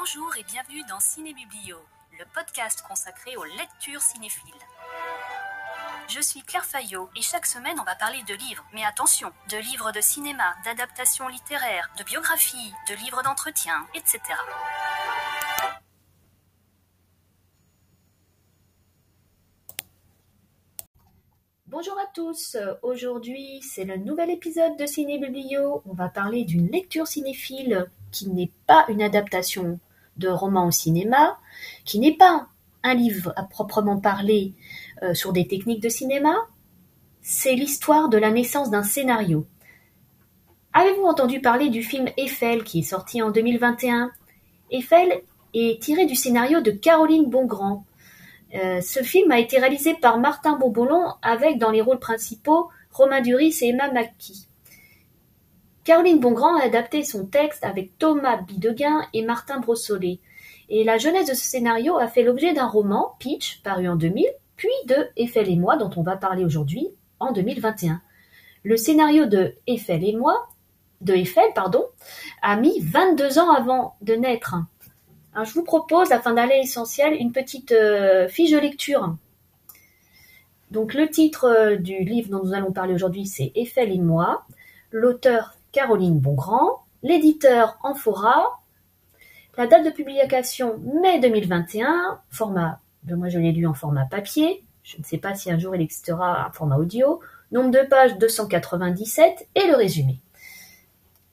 Bonjour et bienvenue dans Ciné Biblio, le podcast consacré aux lectures cinéphiles. Je suis Claire Fayot et chaque semaine on va parler de livres, mais attention, de livres de cinéma, d'adaptations littéraires, de biographies, de livres d'entretien, etc. Bonjour à tous, aujourd'hui c'est le nouvel épisode de Ciné Biblio. On va parler d'une lecture cinéphile qui n'est pas une adaptation de roman au cinéma, qui n'est pas un livre à proprement parler euh, sur des techniques de cinéma, c'est l'histoire de la naissance d'un scénario. Avez-vous entendu parler du film Eiffel qui est sorti en 2021 Eiffel est tiré du scénario de Caroline Bongrand. Euh, ce film a été réalisé par Martin Bourboulon avec dans les rôles principaux Romain Duris et Emma Mackey. Caroline Bongrand a adapté son texte avec Thomas Bideguin et Martin Brossolet. Et la jeunesse de ce scénario a fait l'objet d'un roman, Pitch, paru en 2000, puis de Eiffel et moi, dont on va parler aujourd'hui, en 2021. Le scénario de Eiffel et moi, de Eiffel, pardon, a mis 22 ans avant de naître. je vous propose, afin d'aller à l'essentiel, une petite euh, fiche de lecture. Donc le titre euh, du livre dont nous allons parler aujourd'hui, c'est Eiffel et moi. L'auteur Caroline Bongrand, l'éditeur Amphora, la date de publication mai 2021, format, moi je l'ai lu en format papier, je ne sais pas si un jour il existera un format audio, nombre de pages 297 et le résumé.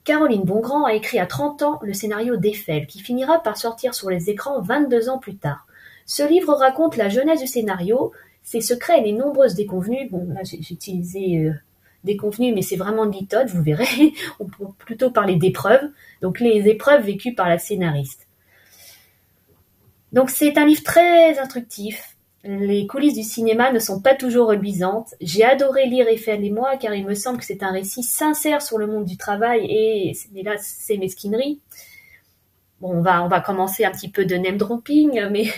Caroline Bongrand a écrit à 30 ans le scénario d'Eiffel qui finira par sortir sur les écrans 22 ans plus tard. Ce livre raconte la jeunesse du scénario, ses secrets et les nombreuses déconvenues. Bon, là j'ai utilisé euh, déconvenu, mais c'est vraiment de litote, vous verrez. On peut plutôt parler d'épreuves. Donc les épreuves vécues par la scénariste. Donc c'est un livre très instructif. Les coulisses du cinéma ne sont pas toujours reluisantes. J'ai adoré lire Eiffel et moi car il me semble que c'est un récit sincère sur le monde du travail et mais là c'est mesquinerie. Bon, on va on va commencer un petit peu de name dropping, mais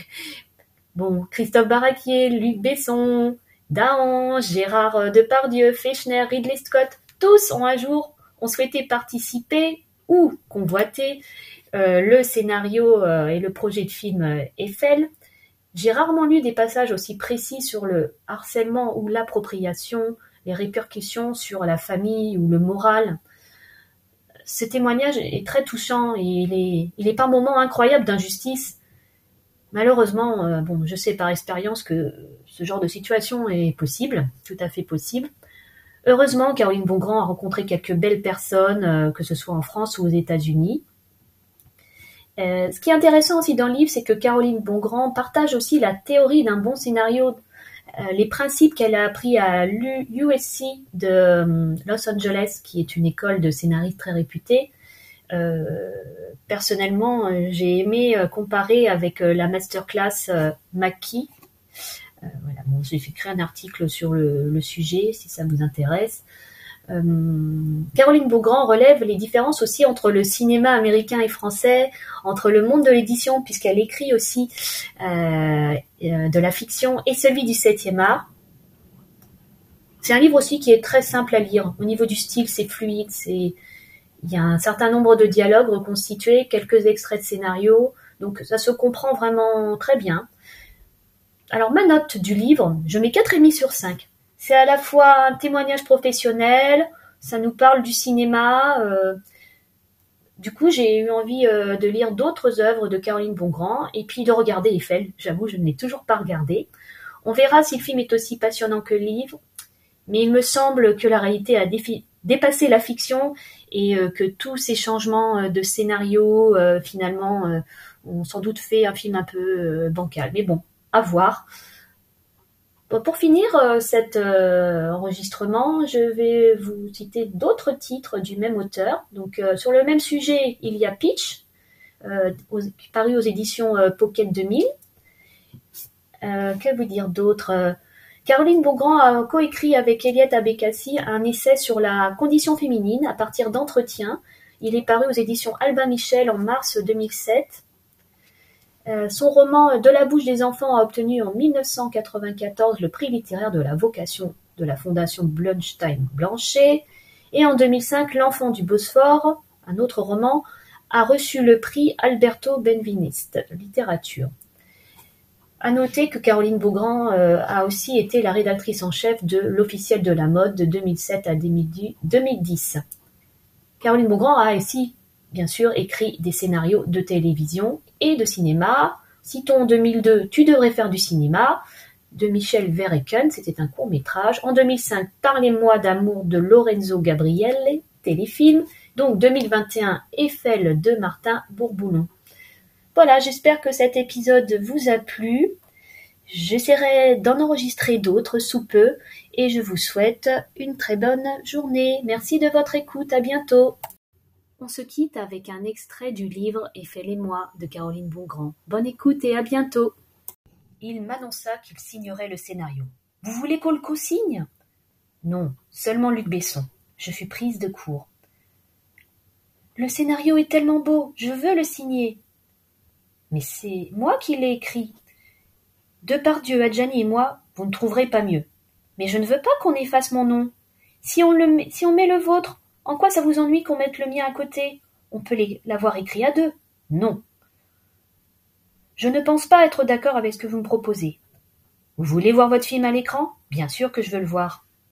bon, Christophe Barraquier, Luc Besson, Dahan, Gérard euh, Depardieu, Fechner, Ridley Scott, tous ont un jour ont souhaité participer ou convoiter euh, le scénario euh, et le projet de film Eiffel. J'ai rarement lu des passages aussi précis sur le harcèlement ou l'appropriation, les répercussions sur la famille ou le moral. Ce témoignage est très touchant et il est, il est par moments incroyable d'injustice Malheureusement, euh, bon, je sais par expérience que ce genre de situation est possible, tout à fait possible. Heureusement, Caroline Bongrand a rencontré quelques belles personnes, euh, que ce soit en France ou aux États-Unis. Euh, ce qui est intéressant aussi dans le livre, c'est que Caroline Bongrand partage aussi la théorie d'un bon scénario, les principes qu'elle a appris à l'USC de Los Angeles, qui est une école de scénaristes très réputée, personnellement, euh, j'ai aimé euh, comparer avec la masterclass Maki. voilà, j'ai fait un article sur le, sujet si ça vous intéresse. Caroline Beaugrand relève les différences aussi entre le cinéma américain et français, entre le monde de l'édition, puisqu'elle écrit aussi de la fiction, et celui du 7e art. C'est un livre aussi qui est très simple à lire. Au niveau du style, c'est fluide, c'est il y a un certain nombre de dialogues reconstitués, quelques extraits de scénario, donc ça se comprend vraiment très bien. Alors ma note du livre, je mets 4,5 sur 5. C'est à la fois un témoignage professionnel, ça nous parle du cinéma. Euh, du coup, j'ai eu envie euh, de lire d'autres œuvres de Caroline Bongrand et puis de regarder Eiffel. J'avoue, je ne l'ai toujours pas regardé. On verra si le film est aussi passionnant que le livre, mais il me semble que la réalité a dépassé la fiction et euh, que tous ces changements euh, de scénario euh, finalement ont sans doute fait un film un peu bancal. Mais bon, à voir. Pour finir cet enregistrement, je vais vous citer d'autres titres du même auteur. Donc sur le même sujet, il y a Pitch, paru aux éditions Pocket 2000. que vous dire d'autre Caroline Beaugrand a coécrit avec Eliette Abécassi un essai sur la condition féminine à partir d'entretiens. Il est paru aux éditions Albin Michel en mars 2007. Euh, son roman De la bouche des enfants a obtenu en 1994 le prix littéraire de la vocation de la fondation Blunstein Blanchet. Et en 2005, L'enfant du Bosphore, un autre roman, a reçu le prix Alberto Benveniste, littérature. À noter que Caroline Beaugrand euh, a aussi été la rédactrice en chef de l'Officiel de la mode de 2007 à 2010. Caroline Beaugrand a aussi, bien sûr, écrit des scénarios de télévision et de cinéma. Citons en 2002 Tu devrais faire du cinéma de Michel Verreken, c'était un court métrage. En 2005, Parlez-moi d'amour de Lorenzo Gabriele, téléfilm. Donc 2021, Eiffel de Martin Bourboulon. Voilà, j'espère que cet épisode vous a plu. J'essaierai d'en enregistrer d'autres sous peu et je vous souhaite une très bonne journée. Merci de votre écoute, à bientôt. On se quitte avec un extrait du livre et moi de Caroline Bongrand. Bonne écoute et à bientôt. Il m'annonça qu'il signerait le scénario. Vous voulez qu'on le co-signe? Non, seulement Luc Besson. Je fus prise de court. Le scénario est tellement beau, je veux le signer. Mais c'est moi qui l'ai écrit. De par Dieu, Adjani et moi, vous ne trouverez pas mieux. Mais je ne veux pas qu'on efface mon nom. Si on, si on met le vôtre, en quoi ça vous ennuie qu'on mette le mien à côté? On peut l'avoir écrit à deux. Non. Je ne pense pas être d'accord avec ce que vous me proposez. Vous voulez voir votre film à l'écran? Bien sûr que je veux le voir.